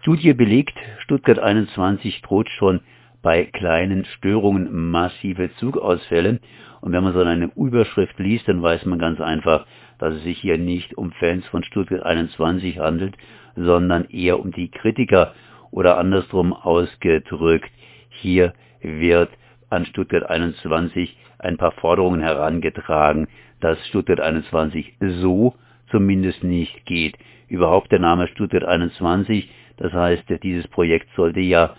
Studie belegt, Stuttgart 21 droht schon bei kleinen Störungen massive Zugausfälle. Und wenn man so eine Überschrift liest, dann weiß man ganz einfach, dass es sich hier nicht um Fans von Stuttgart 21 handelt, sondern eher um die Kritiker oder andersrum ausgedrückt. Hier wird an Stuttgart 21 ein paar Forderungen herangetragen, dass Stuttgart 21 so zumindest nicht geht. Überhaupt der Name Stuttgart 21, das heißt, dieses Projekt sollte ja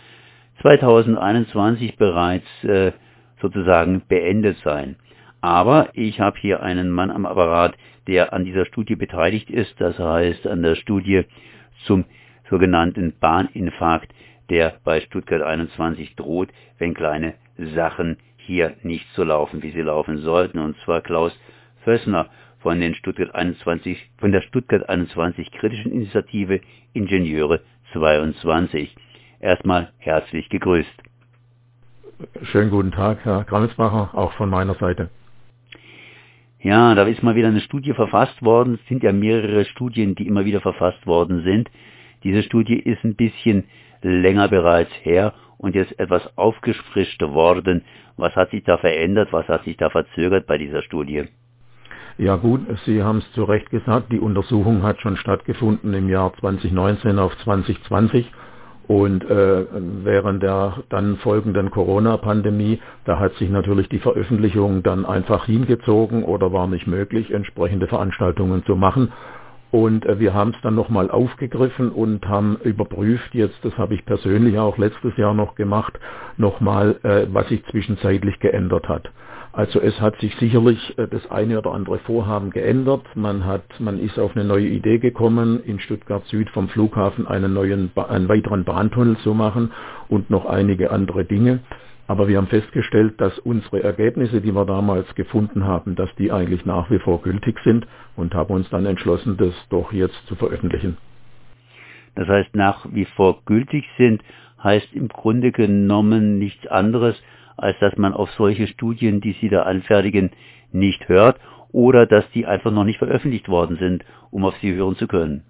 2021 bereits äh, sozusagen beendet sein. Aber ich habe hier einen Mann am Apparat, der an dieser Studie beteiligt ist, das heißt an der Studie zum sogenannten Bahninfarkt, der bei Stuttgart 21 droht, wenn kleine Sachen hier nicht so laufen, wie sie laufen sollten. Und zwar Klaus Fössner von, den Stuttgart 21, von der Stuttgart 21 Kritischen Initiative Ingenieure 22. Erstmal herzlich gegrüßt. Schönen guten Tag, Herr Grammelsbacher, auch von meiner Seite. Ja, da ist mal wieder eine Studie verfasst worden. Es sind ja mehrere Studien, die immer wieder verfasst worden sind. Diese Studie ist ein bisschen länger bereits her und jetzt etwas aufgefrischt worden. Was hat sich da verändert? Was hat sich da verzögert bei dieser Studie? Ja gut, Sie haben es zu Recht gesagt, die Untersuchung hat schon stattgefunden im Jahr 2019 auf 2020 und äh, während der dann folgenden Corona-Pandemie, da hat sich natürlich die Veröffentlichung dann einfach hingezogen oder war nicht möglich, entsprechende Veranstaltungen zu machen. Und äh, wir haben es dann nochmal aufgegriffen und haben überprüft, jetzt, das habe ich persönlich auch letztes Jahr noch gemacht, nochmal, äh, was sich zwischenzeitlich geändert hat. Also es hat sich sicherlich äh, das eine oder andere Vorhaben geändert. Man hat, man ist auf eine neue Idee gekommen, in Stuttgart Süd vom Flughafen einen neuen, einen weiteren Bahntunnel zu machen und noch einige andere Dinge. Aber wir haben festgestellt, dass unsere Ergebnisse, die wir damals gefunden haben, dass die eigentlich nach wie vor gültig sind und haben uns dann entschlossen, das doch jetzt zu veröffentlichen. Das heißt, nach wie vor gültig sind, heißt im Grunde genommen nichts anderes, als dass man auf solche Studien, die Sie da anfertigen, nicht hört oder dass die einfach noch nicht veröffentlicht worden sind, um auf sie hören zu können.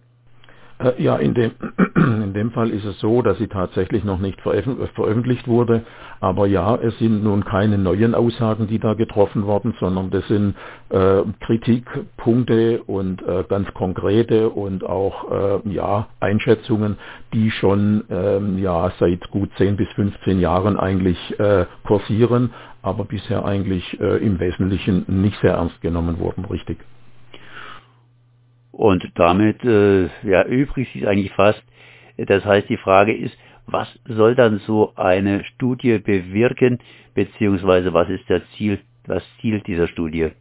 Äh, ja, in dem, in dem Fall ist es so, dass sie tatsächlich noch nicht veröffentlicht wurde. Aber ja, es sind nun keine neuen Aussagen, die da getroffen wurden, sondern das sind äh, Kritikpunkte und äh, ganz konkrete und auch äh, ja, Einschätzungen, die schon ähm, ja, seit gut 10 bis 15 Jahren eigentlich äh, kursieren, aber bisher eigentlich äh, im Wesentlichen nicht sehr ernst genommen wurden, richtig. Und damit äh, ja, übrig sich eigentlich fast. Das heißt, die Frage ist, was soll dann so eine Studie bewirken, beziehungsweise was ist der Ziel, das Ziel dieser Studie?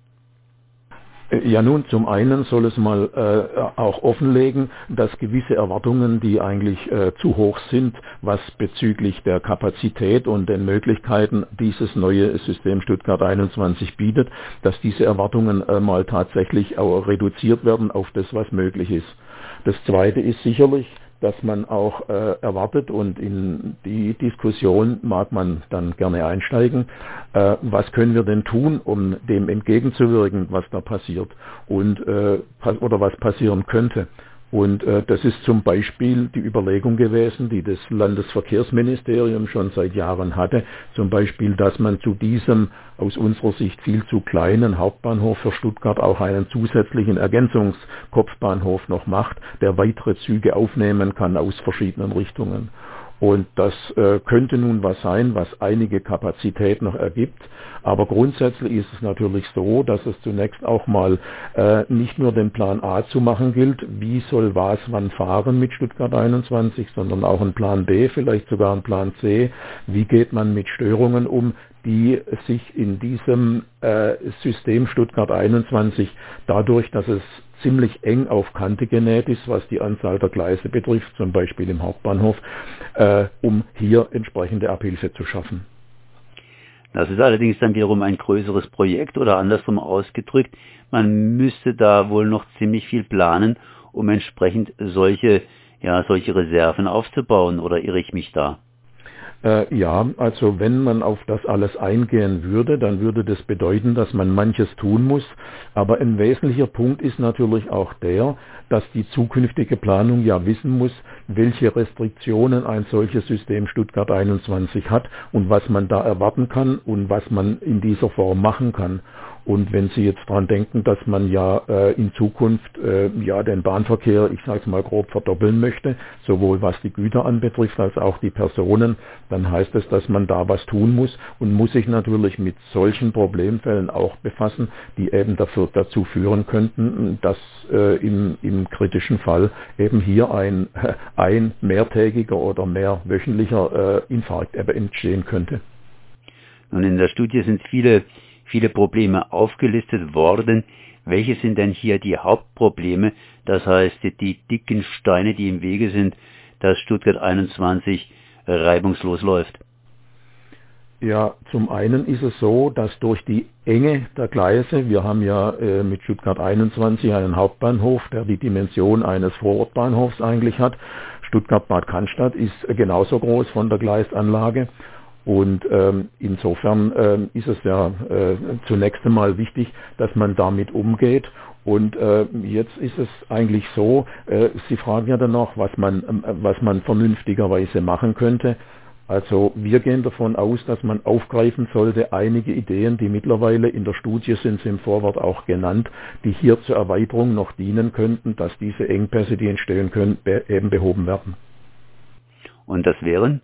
Ja, nun, zum einen soll es mal äh, auch offenlegen, dass gewisse Erwartungen, die eigentlich äh, zu hoch sind, was bezüglich der Kapazität und den Möglichkeiten dieses neue System Stuttgart 21 bietet, dass diese Erwartungen äh, mal tatsächlich auch reduziert werden auf das, was möglich ist. Das Zweite ist sicherlich, dass man auch äh, erwartet und in die Diskussion mag man dann gerne einsteigen, äh, was können wir denn tun, um dem entgegenzuwirken, was da passiert und äh, oder was passieren könnte. Und äh, das ist zum Beispiel die Überlegung gewesen, die das Landesverkehrsministerium schon seit Jahren hatte, zum Beispiel, dass man zu diesem aus unserer Sicht viel zu kleinen Hauptbahnhof für Stuttgart auch einen zusätzlichen Ergänzungskopfbahnhof noch macht, der weitere Züge aufnehmen kann aus verschiedenen Richtungen. Und das äh, könnte nun was sein, was einige Kapazität noch ergibt. Aber grundsätzlich ist es natürlich so, dass es zunächst auch mal äh, nicht nur den Plan A zu machen gilt, wie soll was wann fahren mit Stuttgart 21, sondern auch ein Plan B, vielleicht sogar ein Plan C. Wie geht man mit Störungen um, die sich in diesem äh, System Stuttgart 21 dadurch, dass es ziemlich eng auf Kante genäht ist, was die Anzahl der Gleise betrifft, zum Beispiel im Hauptbahnhof, äh, um hier entsprechende Abhilfe zu schaffen. Das ist allerdings dann wiederum ein größeres Projekt oder andersrum ausgedrückt, man müsste da wohl noch ziemlich viel planen, um entsprechend solche, ja, solche Reserven aufzubauen, oder irre ich mich da? Äh, ja, also wenn man auf das alles eingehen würde, dann würde das bedeuten, dass man manches tun muss. Aber ein wesentlicher Punkt ist natürlich auch der, dass die zukünftige Planung ja wissen muss, welche Restriktionen ein solches System Stuttgart 21 hat und was man da erwarten kann und was man in dieser Form machen kann. Und wenn Sie jetzt dran denken, dass man ja äh, in Zukunft äh, ja den Bahnverkehr, ich sage es mal grob, verdoppeln möchte, sowohl was die Güter anbetrifft als auch die Personen, dann heißt es, dass man da was tun muss und muss sich natürlich mit solchen Problemfällen auch befassen, die eben dafür, dazu führen könnten, dass äh, im, im kritischen Fall eben hier ein, ein mehrtägiger oder mehrwöchentlicher äh, Infarkt entstehen könnte. Und in der Studie sind viele viele Probleme aufgelistet worden. Welche sind denn hier die Hauptprobleme? Das heißt, die dicken Steine, die im Wege sind, dass Stuttgart 21 reibungslos läuft. Ja, zum einen ist es so, dass durch die Enge der Gleise, wir haben ja äh, mit Stuttgart 21 einen Hauptbahnhof, der die Dimension eines Vorortbahnhofs eigentlich hat. Stuttgart-Bad Cannstatt ist genauso groß von der Gleisanlage und ähm, insofern ähm, ist es ja äh, zunächst einmal wichtig, dass man damit umgeht. Und äh, jetzt ist es eigentlich so, äh, Sie fragen ja dann noch, was man, äh, was man vernünftigerweise machen könnte. Also wir gehen davon aus, dass man aufgreifen sollte einige Ideen, die mittlerweile in der Studie sind, sind im Vorwort auch genannt, die hier zur Erweiterung noch dienen könnten, dass diese Engpässe, die entstehen können, eben behoben werden. Und das wären?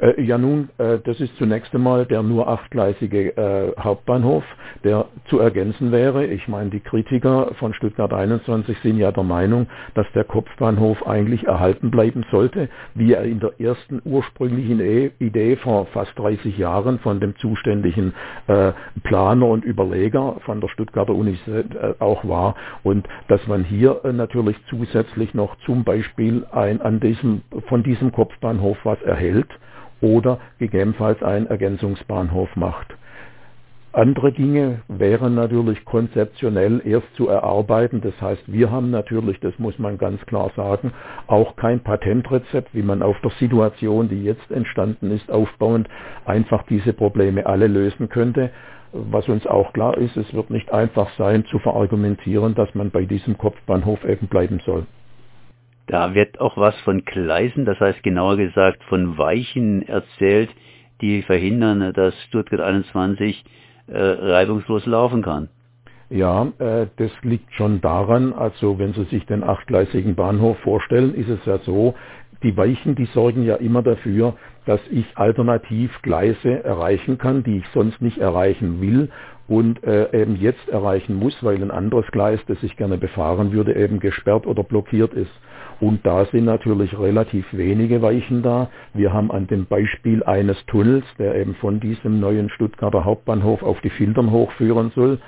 Äh, ja nun, äh, das ist zunächst einmal der nur achtgleisige äh, Hauptbahnhof, der zu ergänzen wäre. Ich meine, die Kritiker von Stuttgart 21 sind ja der Meinung, dass der Kopfbahnhof eigentlich erhalten bleiben sollte, wie er in der ersten ursprünglichen e Idee vor fast 30 Jahren von dem zuständigen äh, Planer und Überleger von der Stuttgarter Universität äh, auch war. Und dass man hier äh, natürlich zusätzlich noch zum Beispiel ein, an diesem, von diesem Kopfbahnhof was erhält, oder gegebenenfalls einen Ergänzungsbahnhof macht. Andere Dinge wären natürlich konzeptionell erst zu erarbeiten. Das heißt, wir haben natürlich, das muss man ganz klar sagen, auch kein Patentrezept, wie man auf der Situation, die jetzt entstanden ist, aufbauend einfach diese Probleme alle lösen könnte. Was uns auch klar ist, es wird nicht einfach sein zu verargumentieren, dass man bei diesem Kopfbahnhof eben bleiben soll. Da wird auch was von Gleisen, das heißt genauer gesagt von Weichen erzählt, die verhindern, dass Stuttgart 21 äh, reibungslos laufen kann. Ja, äh, das liegt schon daran, also wenn Sie sich den achtgleisigen Bahnhof vorstellen, ist es ja so, die Weichen, die sorgen ja immer dafür, dass ich alternativ Gleise erreichen kann, die ich sonst nicht erreichen will und äh, eben jetzt erreichen muss, weil ein anderes Gleis, das ich gerne befahren würde, eben gesperrt oder blockiert ist. Und da sind natürlich relativ wenige Weichen da. Wir haben an dem Beispiel eines Tunnels, der eben von diesem neuen Stuttgarter Hauptbahnhof auf die Filtern hochführen soll,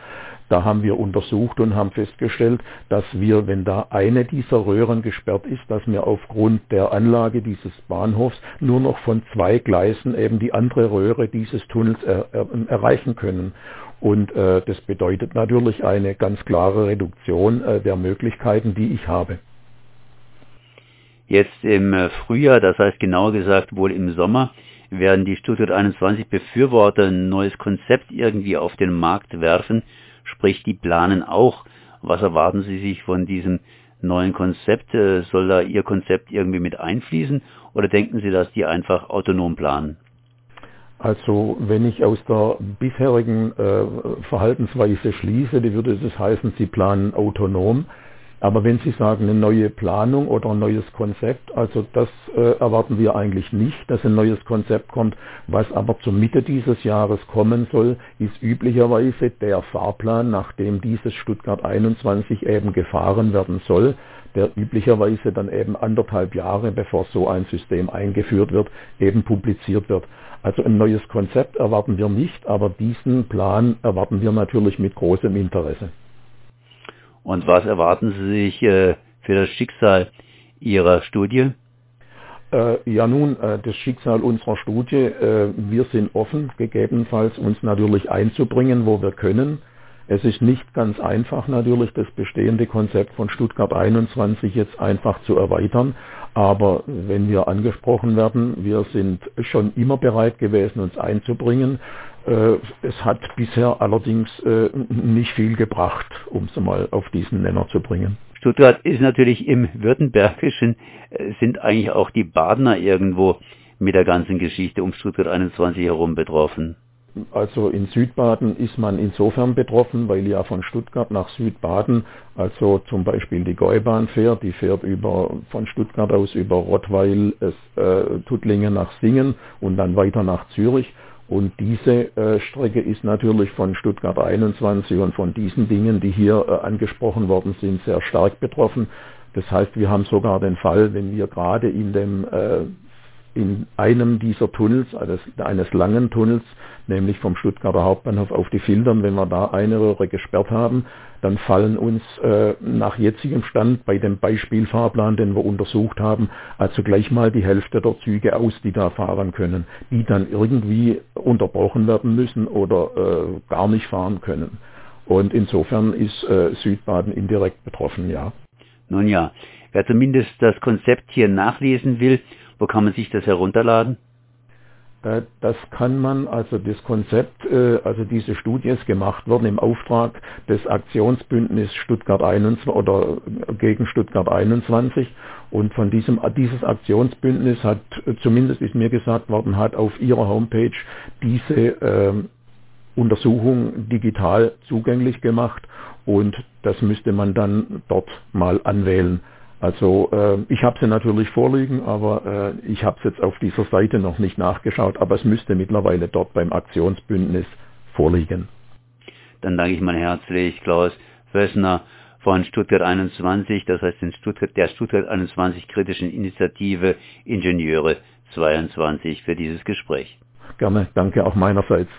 da haben wir untersucht und haben festgestellt, dass wir, wenn da eine dieser Röhren gesperrt ist, dass wir aufgrund der Anlage dieses Bahnhofs nur noch von zwei Gleisen eben die andere Röhre dieses Tunnels er, er, erreichen können. Und äh, das bedeutet natürlich eine ganz klare Reduktion äh, der Möglichkeiten, die ich habe. Jetzt im äh, Frühjahr, das heißt genauer gesagt wohl im Sommer, werden die Stuttgart 21 Befürworter ein neues Konzept irgendwie auf den Markt werfen, sprich die planen auch. Was erwarten Sie sich von diesem neuen Konzept? Äh, soll da Ihr Konzept irgendwie mit einfließen oder denken Sie, dass die einfach autonom planen? Also wenn ich aus der bisherigen äh, Verhaltensweise schließe, die würde das heißen, Sie planen autonom. Aber wenn Sie sagen, eine neue Planung oder ein neues Konzept, also das äh, erwarten wir eigentlich nicht, dass ein neues Konzept kommt. Was aber zur Mitte dieses Jahres kommen soll, ist üblicherweise der Fahrplan, nachdem dieses Stuttgart 21 eben gefahren werden soll, der üblicherweise dann eben anderthalb Jahre, bevor so ein System eingeführt wird, eben publiziert wird. Also ein neues Konzept erwarten wir nicht, aber diesen Plan erwarten wir natürlich mit großem Interesse. Und was erwarten Sie sich äh, für das Schicksal Ihrer Studie? Äh, ja nun, äh, das Schicksal unserer Studie, äh, wir sind offen, gegebenenfalls uns natürlich einzubringen, wo wir können. Es ist nicht ganz einfach natürlich, das bestehende Konzept von Stuttgart 21 jetzt einfach zu erweitern, Aber wenn wir angesprochen werden, wir sind schon immer bereit gewesen, uns einzubringen. Äh, es hat bisher allerdings äh, nicht viel gebracht, um es mal auf diesen Nenner zu bringen. Stuttgart ist natürlich im Württembergischen, äh, sind eigentlich auch die Badener irgendwo mit der ganzen Geschichte um Stuttgart 21 herum betroffen. Also in Südbaden ist man insofern betroffen, weil ja von Stuttgart nach Südbaden, also zum Beispiel die Gäubahn fährt, die fährt über, von Stuttgart aus über Rottweil, äh, Tuttlingen nach Singen und dann weiter nach Zürich. Und diese äh, Strecke ist natürlich von Stuttgart 21 und von diesen Dingen, die hier äh, angesprochen worden sind, sehr stark betroffen. Das heißt, wir haben sogar den Fall, wenn wir gerade in dem äh, in einem dieser Tunnels, eines, eines langen Tunnels, nämlich vom Stuttgarter Hauptbahnhof auf die Filtern, wenn wir da eine Röhre gesperrt haben, dann fallen uns äh, nach jetzigem Stand bei dem Beispielfahrplan, den wir untersucht haben, also gleich mal die Hälfte der Züge aus, die da fahren können, die dann irgendwie unterbrochen werden müssen oder äh, gar nicht fahren können. Und insofern ist äh, Südbaden indirekt betroffen, ja. Nun ja, wer zumindest das Konzept hier nachlesen will, wo kann man sich das herunterladen? Äh, das kann man, also das Konzept, äh, also diese Studie ist gemacht worden im Auftrag des Aktionsbündnisses Stuttgart 21 oder gegen Stuttgart 21 und von diesem, dieses Aktionsbündnis hat, zumindest ist mir gesagt worden, hat auf ihrer Homepage diese äh, Untersuchung digital zugänglich gemacht und das müsste man dann dort mal anwählen. Also äh, ich habe sie natürlich vorliegen, aber äh, ich habe es jetzt auf dieser Seite noch nicht nachgeschaut, aber es müsste mittlerweile dort beim Aktionsbündnis vorliegen. Dann danke ich mal herzlich Klaus Wössner von Stuttgart 21, das heißt in Stuttgart, der Stuttgart 21 kritischen Initiative Ingenieure 22 für dieses Gespräch. Gerne, danke auch meinerseits.